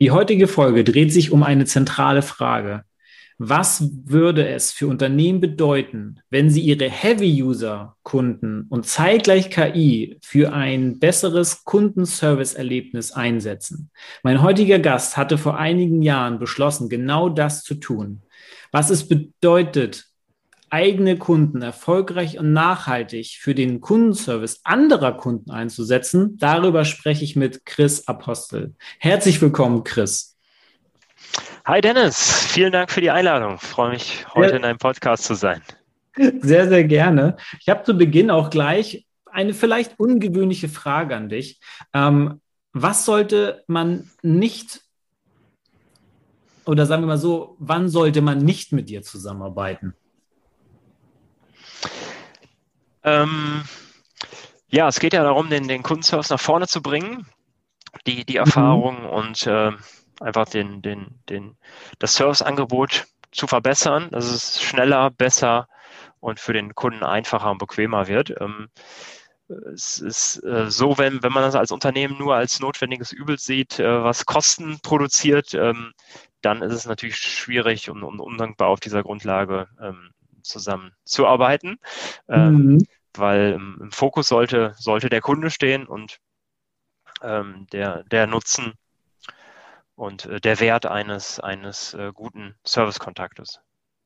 Die heutige Folge dreht sich um eine zentrale Frage. Was würde es für Unternehmen bedeuten, wenn sie ihre Heavy-User-Kunden und zeitgleich KI für ein besseres Kundenservice-Erlebnis einsetzen? Mein heutiger Gast hatte vor einigen Jahren beschlossen, genau das zu tun. Was es bedeutet, eigene Kunden erfolgreich und nachhaltig für den Kundenservice anderer Kunden einzusetzen, darüber spreche ich mit Chris Apostel. Herzlich willkommen, Chris. Hi Dennis, vielen Dank für die Einladung. Ich freue mich, heute ja. in einem Podcast zu sein. Sehr, sehr gerne. Ich habe zu Beginn auch gleich eine vielleicht ungewöhnliche Frage an dich. Ähm, was sollte man nicht oder sagen wir mal so, wann sollte man nicht mit dir zusammenarbeiten? Ähm, ja, es geht ja darum, den, den Kundenservice nach vorne zu bringen, die, die Erfahrung mhm. und äh, einfach den, den, den, das Serviceangebot zu verbessern, dass es schneller, besser und für den Kunden einfacher und bequemer wird. Ähm, es ist äh, so, wenn, wenn man das als Unternehmen nur als notwendiges Übel sieht, äh, was Kosten produziert, ähm, dann ist es natürlich schwierig und, und undankbar auf dieser Grundlage ähm, zusammenzuarbeiten, ähm, mhm. weil im, Fokus sollte, sollte der Kunde stehen und ähm, der, der Nutzen und äh, der Wert eines, eines äh, guten Servicekontaktes.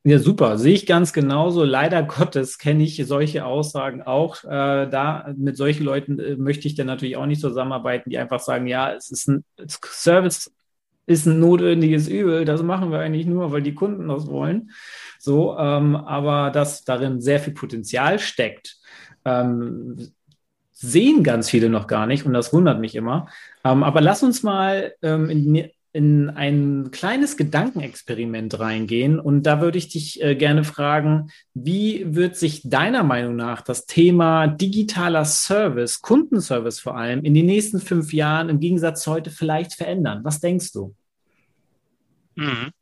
Ja, super. Sehe ich ganz genauso. Leider Gottes kenne ich solche Aussagen auch. Äh, da mit solchen Leuten äh, möchte ich dann natürlich auch nicht zusammenarbeiten, die einfach sagen, ja, es ist ein Service ist ein notwendiges Übel. Das machen wir eigentlich nur, weil die Kunden das wollen. So, ähm, aber dass darin sehr viel Potenzial steckt, ähm, sehen ganz viele noch gar nicht und das wundert mich immer. Ähm, aber lass uns mal ähm, in, in ein kleines Gedankenexperiment reingehen und da würde ich dich äh, gerne fragen, wie wird sich deiner Meinung nach das Thema digitaler Service, Kundenservice vor allem, in den nächsten fünf Jahren im Gegensatz zu heute vielleicht verändern? Was denkst du? Mhm.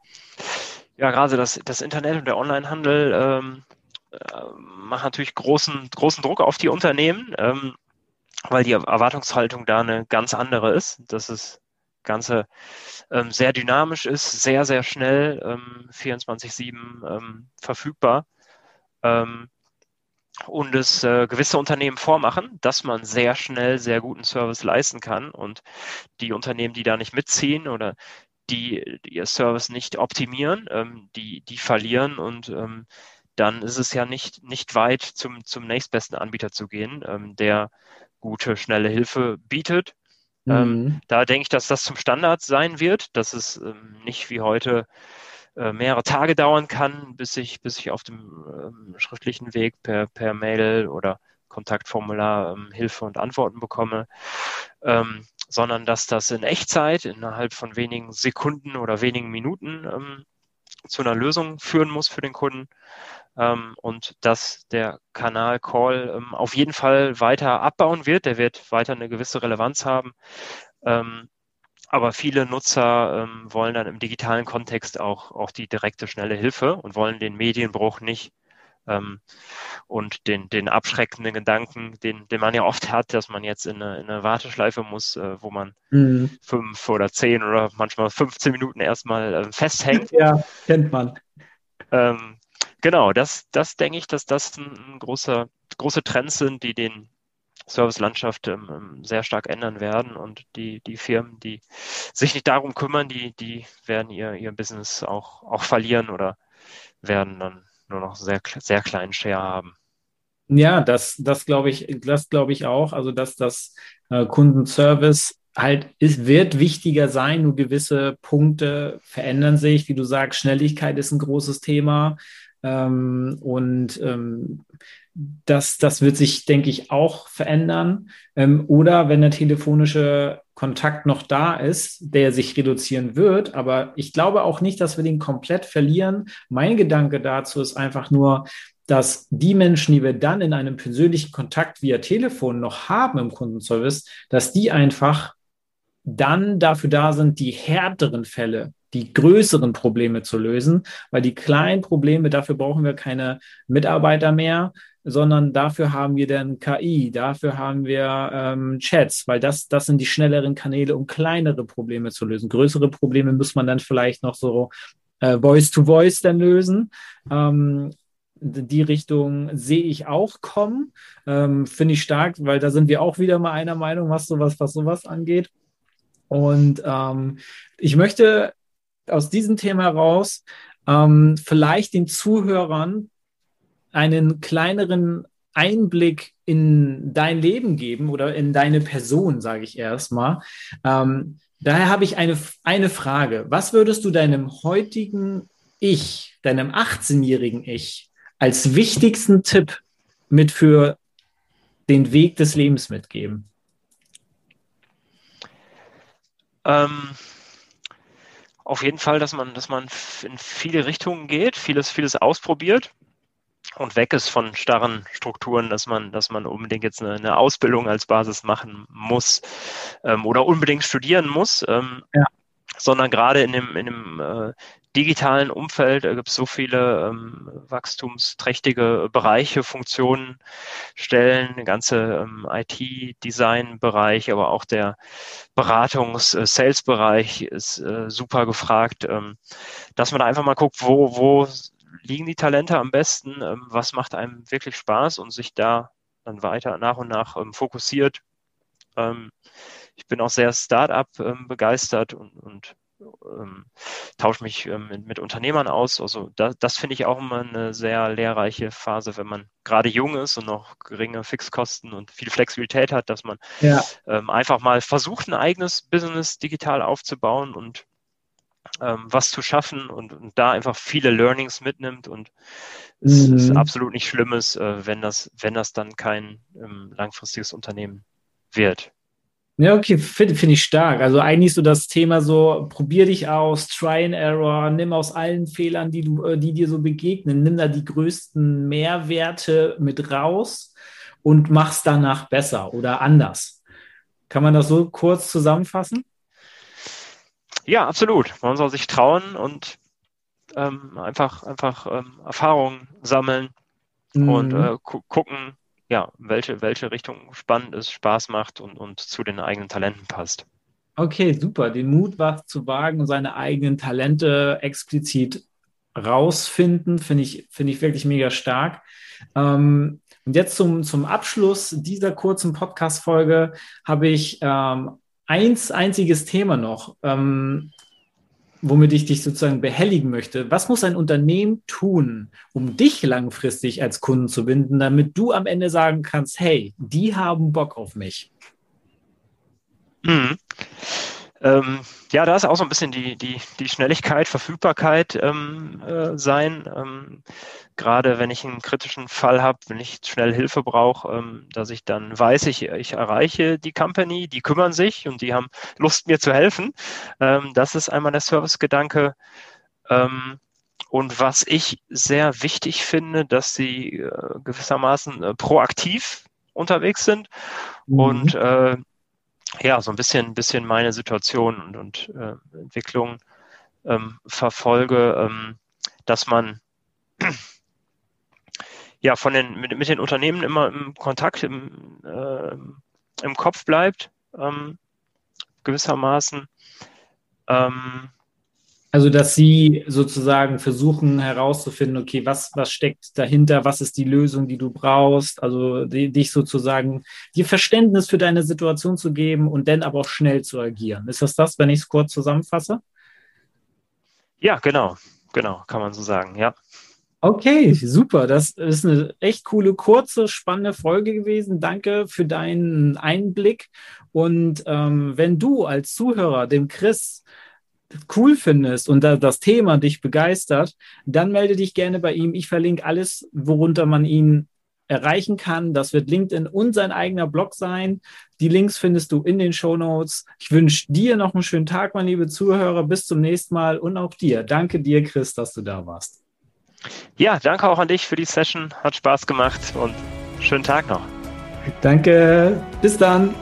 Ja, gerade das, das Internet und der Onlinehandel ähm, äh, machen natürlich großen, großen Druck auf die Unternehmen, ähm, weil die Erwartungshaltung da eine ganz andere ist. Das ist Ganze ähm, sehr dynamisch ist, sehr, sehr schnell, ähm, 24-7 ähm, verfügbar. Ähm, und es äh, gewisse Unternehmen vormachen, dass man sehr schnell sehr guten Service leisten kann. Und die Unternehmen, die da nicht mitziehen oder die, die ihr Service nicht optimieren, ähm, die, die verlieren und ähm, dann ist es ja nicht, nicht weit zum, zum nächstbesten Anbieter zu gehen, der gute, schnelle Hilfe bietet ähm, mhm. da denke ich, dass das zum Standard sein wird, dass es ähm, nicht wie heute äh, mehrere Tage dauern kann, bis ich, bis ich auf dem ähm, schriftlichen Weg per, per Mail oder Kontaktformular ähm, Hilfe und Antworten bekomme, ähm, sondern dass das in Echtzeit innerhalb von wenigen Sekunden oder wenigen Minuten ähm, zu einer Lösung führen muss für den Kunden ähm, und dass der Kanal Call ähm, auf jeden Fall weiter abbauen wird. Der wird weiter eine gewisse Relevanz haben. Ähm, aber viele Nutzer ähm, wollen dann im digitalen Kontext auch, auch die direkte, schnelle Hilfe und wollen den Medienbruch nicht ähm, und den, den abschreckenden Gedanken, den, den man ja oft hat, dass man jetzt in eine, in eine Warteschleife muss, äh, wo man mhm. fünf oder zehn oder manchmal 15 Minuten erstmal äh, festhängt. Ja, kennt man. Ähm, genau, das, das denke ich, dass das ein, ein großer, große Trends sind, die den Servicelandschaft ähm, ähm, sehr stark ändern werden und die, die Firmen, die sich nicht darum kümmern, die, die werden ihr, ihr Business auch, auch verlieren oder werden dann nur noch sehr, sehr kleinen Share haben. Ja, das, das glaube ich, das glaube ich auch. Also, dass das äh, Kundenservice halt ist, wird wichtiger sein. Nur gewisse Punkte verändern sich. Wie du sagst, Schnelligkeit ist ein großes Thema. Ähm, und ähm, das, das wird sich, denke ich, auch verändern. Ähm, oder wenn der telefonische Kontakt noch da ist, der sich reduzieren wird. Aber ich glaube auch nicht, dass wir den komplett verlieren. Mein Gedanke dazu ist einfach nur, dass die Menschen, die wir dann in einem persönlichen Kontakt via Telefon noch haben im Kundenservice, dass die einfach dann dafür da sind, die härteren Fälle, die größeren Probleme zu lösen, weil die kleinen Probleme, dafür brauchen wir keine Mitarbeiter mehr, sondern dafür haben wir dann KI, dafür haben wir ähm, Chats, weil das, das sind die schnelleren Kanäle, um kleinere Probleme zu lösen. Größere Probleme muss man dann vielleicht noch so äh, Voice-to-Voice dann lösen. Ähm, die Richtung sehe ich auch kommen. Ähm, Finde ich stark, weil da sind wir auch wieder mal einer Meinung, was sowas, was sowas angeht. Und ähm, ich möchte aus diesem Thema raus ähm, vielleicht den Zuhörern einen kleineren Einblick in dein Leben geben oder in deine Person, sage ich erstmal. Ähm, daher habe ich eine, eine Frage. Was würdest du deinem heutigen Ich, deinem 18-jährigen Ich, als wichtigsten Tipp mit für den Weg des Lebens mitgeben? Ähm, auf jeden Fall, dass man, dass man in viele Richtungen geht, vieles, vieles ausprobiert und weg ist von starren Strukturen, dass man, dass man unbedingt jetzt eine, Ausbildung als Basis machen muss ähm, oder unbedingt studieren muss. Ähm, ja. Sondern gerade in dem, in dem äh, digitalen Umfeld äh, gibt es so viele ähm, wachstumsträchtige Bereiche, Funktionen, Stellen, ganze ähm, IT-Design-Bereich, aber auch der Beratungs-Sales-Bereich ist äh, super gefragt, ähm, dass man da einfach mal guckt, wo, wo liegen die Talente am besten, ähm, was macht einem wirklich Spaß und sich da dann weiter nach und nach ähm, fokussiert. Ähm, ich bin auch sehr Start-up begeistert und, und ähm, tausche mich ähm, mit, mit, Unternehmern aus. Also da, das finde ich auch immer eine sehr lehrreiche Phase, wenn man gerade jung ist und noch geringe Fixkosten und viel Flexibilität hat, dass man ja. ähm, einfach mal versucht, ein eigenes Business digital aufzubauen und ähm, was zu schaffen und, und, da einfach viele Learnings mitnimmt und es mhm. ist absolut nicht Schlimmes, äh, wenn das, wenn das dann kein ähm, langfristiges Unternehmen wird. Ja, okay, finde find ich stark. Also eigentlich so das Thema so, probier dich aus, try and error, nimm aus allen Fehlern, die du, äh, die dir so begegnen, nimm da die größten Mehrwerte mit raus und mach's danach besser oder anders. Kann man das so kurz zusammenfassen? Ja, absolut. Man soll sich trauen und ähm, einfach, einfach ähm, Erfahrungen sammeln mhm. und äh, gu gucken, ja, welche, welche Richtung spannend ist, Spaß macht und, und zu den eigenen Talenten passt. Okay, super. Den Mut was zu wagen und seine eigenen Talente explizit rausfinden, finde ich, finde ich wirklich mega stark. Ähm, und jetzt zum, zum Abschluss dieser kurzen Podcast-Folge habe ich ähm, eins einziges Thema noch, ähm, womit ich dich sozusagen behelligen möchte. Was muss ein Unternehmen tun, um dich langfristig als Kunden zu binden, damit du am Ende sagen kannst, hey, die haben Bock auf mich? Mhm. Ähm, ja, da ist auch so ein bisschen die, die, die Schnelligkeit, Verfügbarkeit ähm, äh, sein. Ähm, Gerade wenn ich einen kritischen Fall habe, wenn ich schnell Hilfe brauche, ähm, dass ich dann weiß, ich, ich erreiche die Company, die kümmern sich und die haben Lust, mir zu helfen. Ähm, das ist einmal der Servicegedanke. Ähm, und was ich sehr wichtig finde, dass sie äh, gewissermaßen äh, proaktiv unterwegs sind mhm. und äh, ja, so ein bisschen, bisschen meine Situation und, und äh, Entwicklung ähm, verfolge, ähm, dass man ja von den, mit, mit, den Unternehmen immer im Kontakt, im, äh, im Kopf bleibt, ähm, gewissermaßen. Also, dass Sie sozusagen versuchen herauszufinden, okay, was, was steckt dahinter, was ist die Lösung, die du brauchst, also die, dich sozusagen, dir Verständnis für deine Situation zu geben und dann aber auch schnell zu agieren. Ist das das, wenn ich es kurz zusammenfasse? Ja, genau, genau, kann man so sagen, ja. Okay, super. Das ist eine echt coole, kurze, spannende Folge gewesen. Danke für deinen Einblick. Und ähm, wenn du als Zuhörer dem Chris cool findest und da das Thema dich begeistert, dann melde dich gerne bei ihm. Ich verlinke alles, worunter man ihn erreichen kann. Das wird LinkedIn und sein eigener Blog sein. Die Links findest du in den Show Notes. Ich wünsche dir noch einen schönen Tag, mein liebe Zuhörer. Bis zum nächsten Mal und auch dir. Danke dir, Chris, dass du da warst. Ja, danke auch an dich für die Session. Hat Spaß gemacht und schönen Tag noch. Danke. Bis dann.